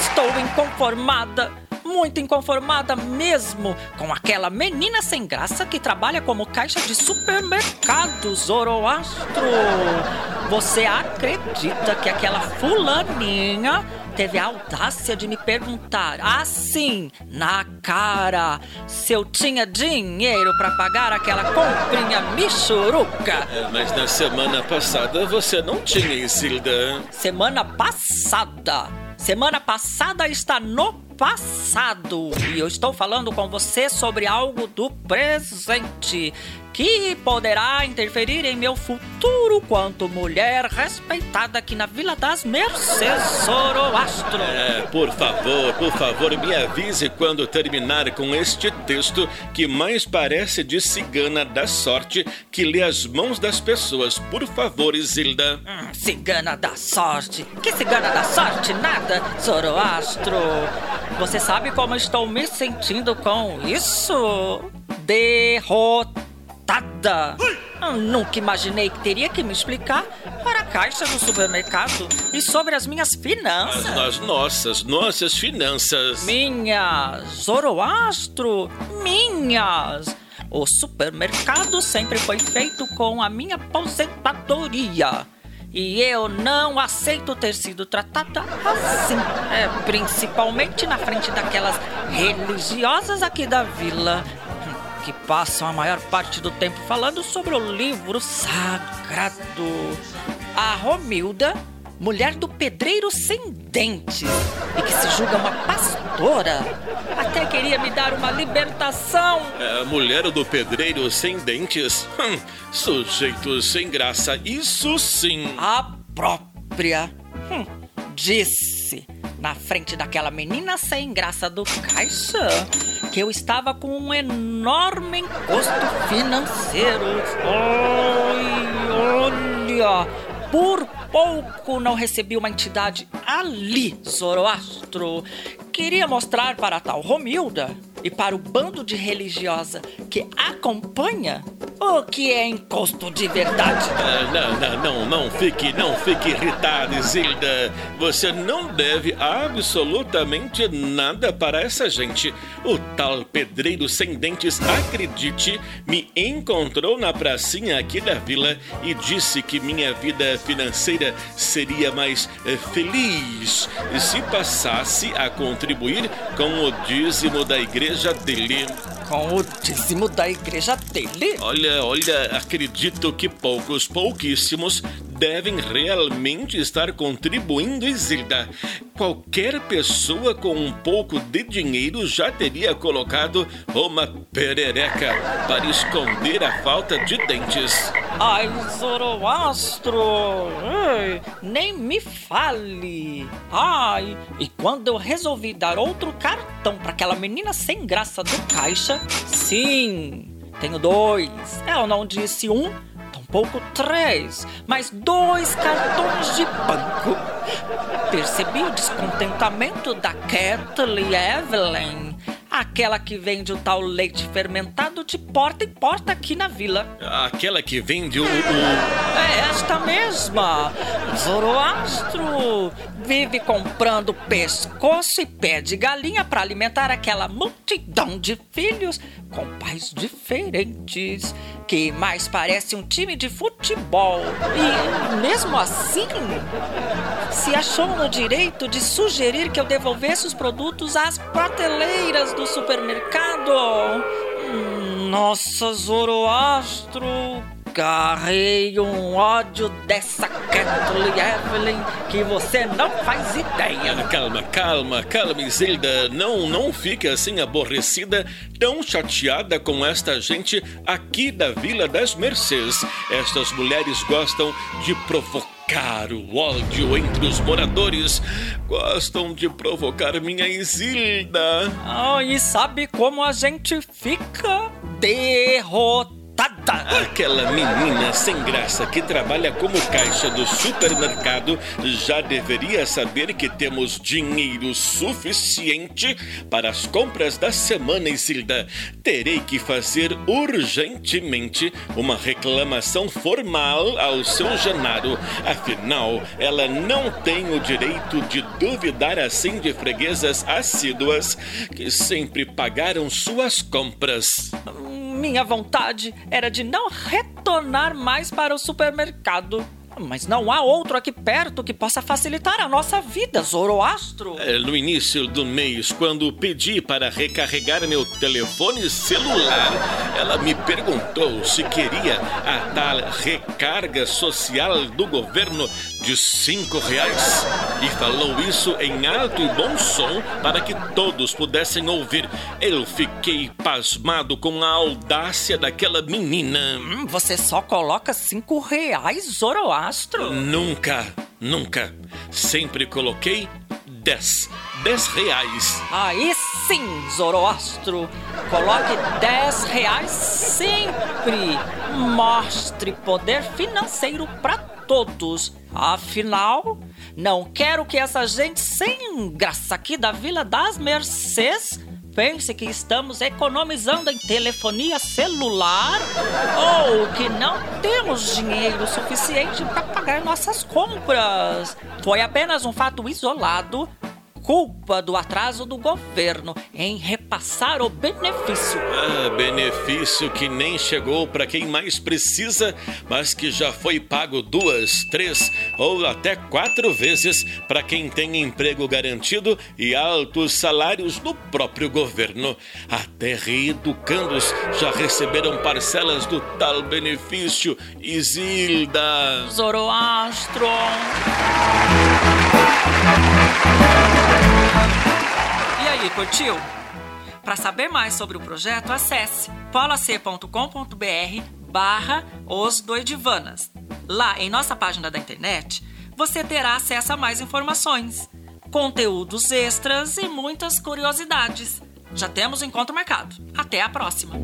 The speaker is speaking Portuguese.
Estou inconformada, muito inconformada mesmo com aquela menina sem graça que trabalha como caixa de supermercado, Zoroastro. Você acredita que aquela fulaninha teve a audácia de me perguntar assim, na cara, se eu tinha dinheiro para pagar aquela comprinha michuruca? É, mas na semana passada você não tinha, Isilda. Semana passada. Semana passada está no passado. E eu estou falando com você sobre algo do presente que poderá interferir em meu futuro quanto mulher respeitada aqui na Vila das Mercês Zoroastro. É, por favor, por favor, me avise quando terminar com este texto que mais parece de cigana da sorte que lê as mãos das pessoas. Por favor, Isilda. Hum, cigana da sorte. Que cigana da sorte? Nada, Zoroastro. Você sabe como estou me sentindo com isso? Eu nunca imaginei que teria que me explicar para a caixa do supermercado e sobre as minhas finanças. As, as nossas, nossas finanças. Minhas, Zoroastro, minhas. O supermercado sempre foi feito com a minha aposentadoria. E eu não aceito ter sido tratada assim. É, principalmente na frente daquelas religiosas aqui da vila que passam a maior parte do tempo falando sobre o livro sagrado. A Romilda, mulher do pedreiro sem dentes e que se julga uma pastora, até queria me dar uma libertação. É, mulher do pedreiro sem dentes? Hum, sujeito sem graça, isso sim. A própria. Hum, disse na frente daquela menina sem graça do caixa que eu estava com um enorme encosto financeiro. Ai, olha, por pouco não recebi uma entidade ali, Zoroastro. Queria mostrar para a tal Romilda e para o bando de religiosa que acompanha o que é encosto de verdade? Ah, não, não, não, não fique, não fique irritada, Isilda. Você não deve absolutamente nada para essa gente. O tal pedreiro sem dentes, acredite, me encontrou na pracinha aqui da vila e disse que minha vida financeira seria mais eh, feliz se passasse a contribuir com o dízimo da igreja dele com o dízimo da igreja dele? Olha, olha, acredito que poucos, pouquíssimos devem realmente estar contribuindo, Isilda. Qualquer pessoa com um pouco de dinheiro já teria colocado uma perereca para esconder a falta de dentes. Ai, Zoroastro! Nem me fale! Ai, e quando eu resolvi dar outro cartão para aquela menina sem graça do caixa, sim, tenho dois. Eu não disse um, pouco três, mas dois cartões de banco. Percebi o descontentamento da Kathleen Evelyn, aquela que vende o tal leite fermentado de porta em porta aqui na vila. Aquela que vende o. o... É esta mesma. Zoroastro vive comprando pescoço e pé de galinha para alimentar aquela multidão de filhos com pais diferentes que mais parece um time de futebol. E mesmo assim, se achou no direito de sugerir que eu devolvesse os produtos às prateleiras do supermercado. Nossa, Zoroastro, Carrei um ódio dessa Kathleen Evelyn que você não faz ideia. Calma, calma, calma, Isilda. Não, não fique assim aborrecida, tão chateada com esta gente aqui da Vila das Mercês. Estas mulheres gostam de provocar o ódio entre os moradores. Gostam de provocar minha Isilda. Ah, e sabe como a gente fica? Derrotado revoltada. Aquela menina sem graça que trabalha como caixa do supermercado já deveria saber que temos dinheiro suficiente para as compras da semana, Isilda. Terei que fazer urgentemente uma reclamação formal ao seu Genaro. Afinal, ela não tem o direito de duvidar assim de freguesas assíduas que sempre pagaram suas compras. Minha vontade era de não retornar mais para o supermercado. Mas não há outro aqui perto que possa facilitar a nossa vida, Zoroastro. É, no início do mês, quando pedi para recarregar meu telefone celular, ela me perguntou se queria a tal recarga social do governo de cinco reais. E falou isso em alto e bom som para que todos pudessem ouvir. Eu fiquei pasmado com a audácia daquela menina. Hum, você só coloca cinco reais, Zoroastro? Nunca, nunca. Sempre coloquei dez. Dez reais. Aí sim, Zoroastro. Coloque dez reais sempre. Mostre poder financeiro para todos. Afinal, não quero que essa gente sem graça aqui da Vila das Mercês pense que estamos economizando em telefonia celular ou que não temos dinheiro suficiente para pagar nossas compras. Foi apenas um fato isolado culpa do atraso do governo em repassar o benefício. Ah, benefício que nem chegou para quem mais precisa, mas que já foi pago duas, três ou até quatro vezes para quem tem emprego garantido e altos salários no próprio governo. Até reeducandos já receberam parcelas do tal benefício. Isilda. Zoroastro. Aí, curtiu? Para saber mais sobre o projeto, acesse polac.com.br barra Os Doidivanas. Lá em nossa página da internet, você terá acesso a mais informações, conteúdos extras e muitas curiosidades. Já temos encontro marcado. Até a próxima!